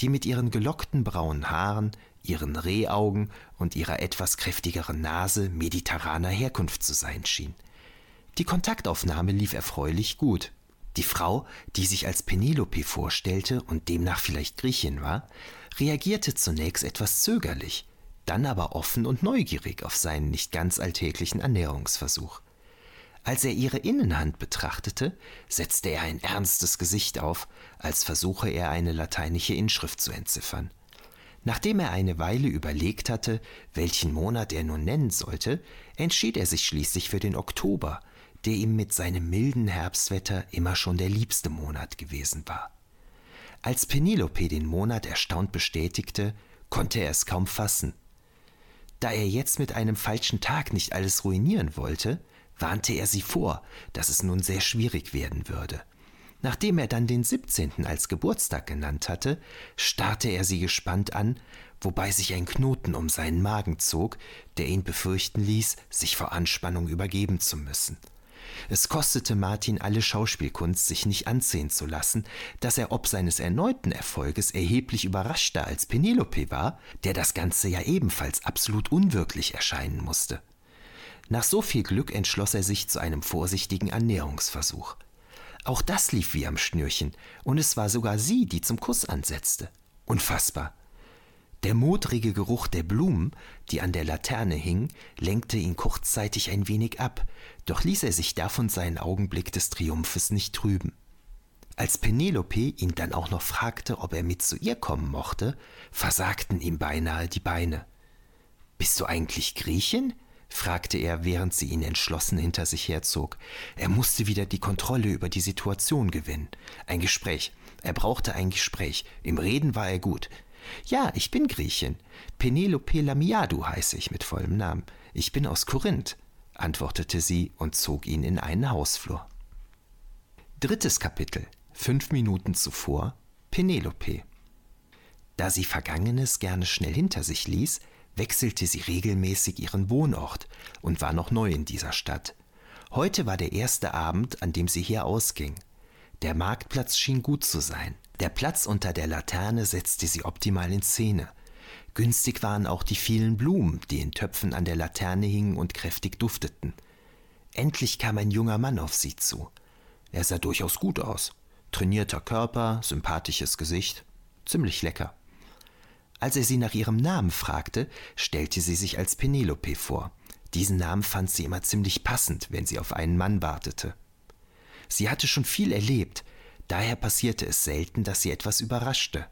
die mit ihren gelockten braunen Haaren, ihren Rehaugen und ihrer etwas kräftigeren Nase mediterraner Herkunft zu sein schien. Die Kontaktaufnahme lief erfreulich gut. Die Frau, die sich als Penelope vorstellte und demnach vielleicht Griechin war, reagierte zunächst etwas zögerlich, dann aber offen und neugierig auf seinen nicht ganz alltäglichen Annäherungsversuch. Als er ihre Innenhand betrachtete, setzte er ein ernstes Gesicht auf, als versuche er eine lateinische Inschrift zu entziffern. Nachdem er eine Weile überlegt hatte, welchen Monat er nun nennen sollte, entschied er sich schließlich für den Oktober, der ihm mit seinem milden Herbstwetter immer schon der liebste Monat gewesen war. Als Penelope den Monat erstaunt bestätigte, konnte er es kaum fassen. Da er jetzt mit einem falschen Tag nicht alles ruinieren wollte, warnte er sie vor, dass es nun sehr schwierig werden würde. Nachdem er dann den 17. als Geburtstag genannt hatte, starrte er sie gespannt an, wobei sich ein Knoten um seinen Magen zog, der ihn befürchten ließ, sich vor Anspannung übergeben zu müssen. Es kostete Martin alle Schauspielkunst, sich nicht ansehen zu lassen, dass er ob seines erneuten Erfolges erheblich überraschter als Penelope war, der das Ganze ja ebenfalls absolut unwirklich erscheinen musste. Nach so viel Glück entschloss er sich zu einem vorsichtigen Annäherungsversuch. Auch das lief wie am Schnürchen, und es war sogar sie, die zum Kuss ansetzte. Unfassbar. Der modrige Geruch der Blumen, die an der Laterne hingen, lenkte ihn kurzzeitig ein wenig ab, doch ließ er sich davon seinen Augenblick des Triumphes nicht trüben. Als Penelope ihn dann auch noch fragte, ob er mit zu ihr kommen mochte, versagten ihm beinahe die Beine. Bist du eigentlich Griechin? fragte er, während sie ihn entschlossen hinter sich herzog. Er musste wieder die Kontrolle über die Situation gewinnen. Ein Gespräch. Er brauchte ein Gespräch. Im Reden war er gut. Ja, ich bin Griechin. Penelope Lamiadou heiße ich mit vollem Namen. Ich bin aus Korinth, antwortete sie und zog ihn in einen Hausflur. Drittes Kapitel. Fünf Minuten zuvor. Penelope. Da sie Vergangenes gerne schnell hinter sich ließ, wechselte sie regelmäßig ihren Wohnort und war noch neu in dieser Stadt. Heute war der erste Abend, an dem sie hier ausging. Der Marktplatz schien gut zu sein. Der Platz unter der Laterne setzte sie optimal in Szene. Günstig waren auch die vielen Blumen, die in Töpfen an der Laterne hingen und kräftig dufteten. Endlich kam ein junger Mann auf sie zu. Er sah durchaus gut aus. Trainierter Körper, sympathisches Gesicht, ziemlich lecker. Als er sie nach ihrem Namen fragte, stellte sie sich als Penelope vor. Diesen Namen fand sie immer ziemlich passend, wenn sie auf einen Mann wartete. Sie hatte schon viel erlebt, daher passierte es selten, dass sie etwas überraschte.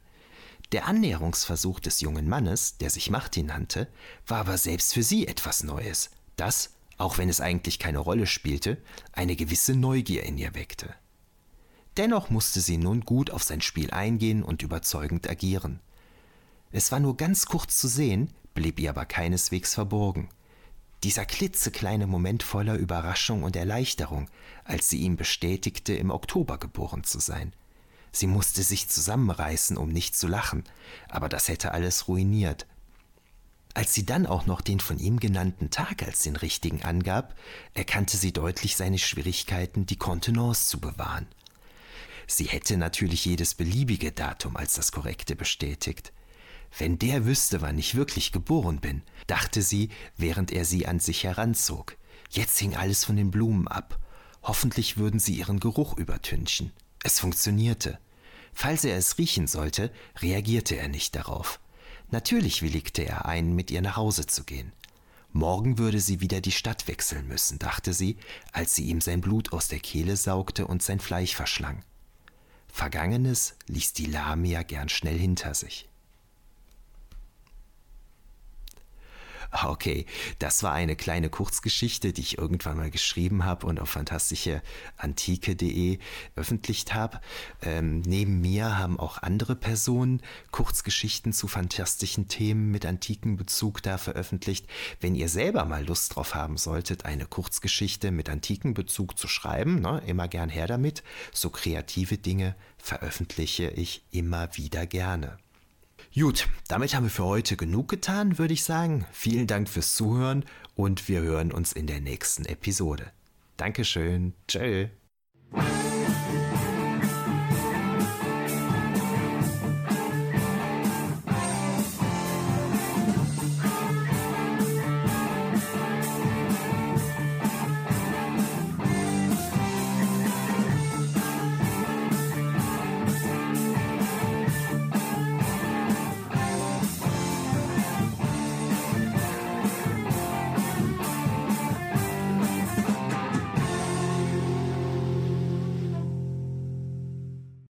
Der Annäherungsversuch des jungen Mannes, der sich Martin nannte, war aber selbst für sie etwas Neues, das, auch wenn es eigentlich keine Rolle spielte, eine gewisse Neugier in ihr weckte. Dennoch musste sie nun gut auf sein Spiel eingehen und überzeugend agieren. Es war nur ganz kurz zu sehen, blieb ihr aber keineswegs verborgen. Dieser klitzekleine Moment voller Überraschung und Erleichterung, als sie ihm bestätigte, im Oktober geboren zu sein. Sie musste sich zusammenreißen, um nicht zu lachen, aber das hätte alles ruiniert. Als sie dann auch noch den von ihm genannten Tag als den richtigen angab, erkannte sie deutlich seine Schwierigkeiten, die Kontenance zu bewahren. Sie hätte natürlich jedes beliebige Datum als das korrekte bestätigt. Wenn der wüsste, wann ich wirklich geboren bin, dachte sie, während er sie an sich heranzog. Jetzt hing alles von den Blumen ab. Hoffentlich würden sie ihren Geruch übertünchen. Es funktionierte. Falls er es riechen sollte, reagierte er nicht darauf. Natürlich willigte er ein, mit ihr nach Hause zu gehen. Morgen würde sie wieder die Stadt wechseln müssen, dachte sie, als sie ihm sein Blut aus der Kehle saugte und sein Fleisch verschlang. Vergangenes ließ die Lamia gern schnell hinter sich. Okay, das war eine kleine Kurzgeschichte, die ich irgendwann mal geschrieben habe und auf fantastischeantike.de öffentlicht habe. Ähm, neben mir haben auch andere Personen Kurzgeschichten zu fantastischen Themen mit antiken Bezug da veröffentlicht. Wenn ihr selber mal Lust drauf haben solltet, eine Kurzgeschichte mit antiken Bezug zu schreiben, ne, immer gern her damit. So kreative Dinge veröffentliche ich immer wieder gerne. Gut, damit haben wir für heute genug getan, würde ich sagen. Vielen Dank fürs Zuhören und wir hören uns in der nächsten Episode. Dankeschön. Tschö.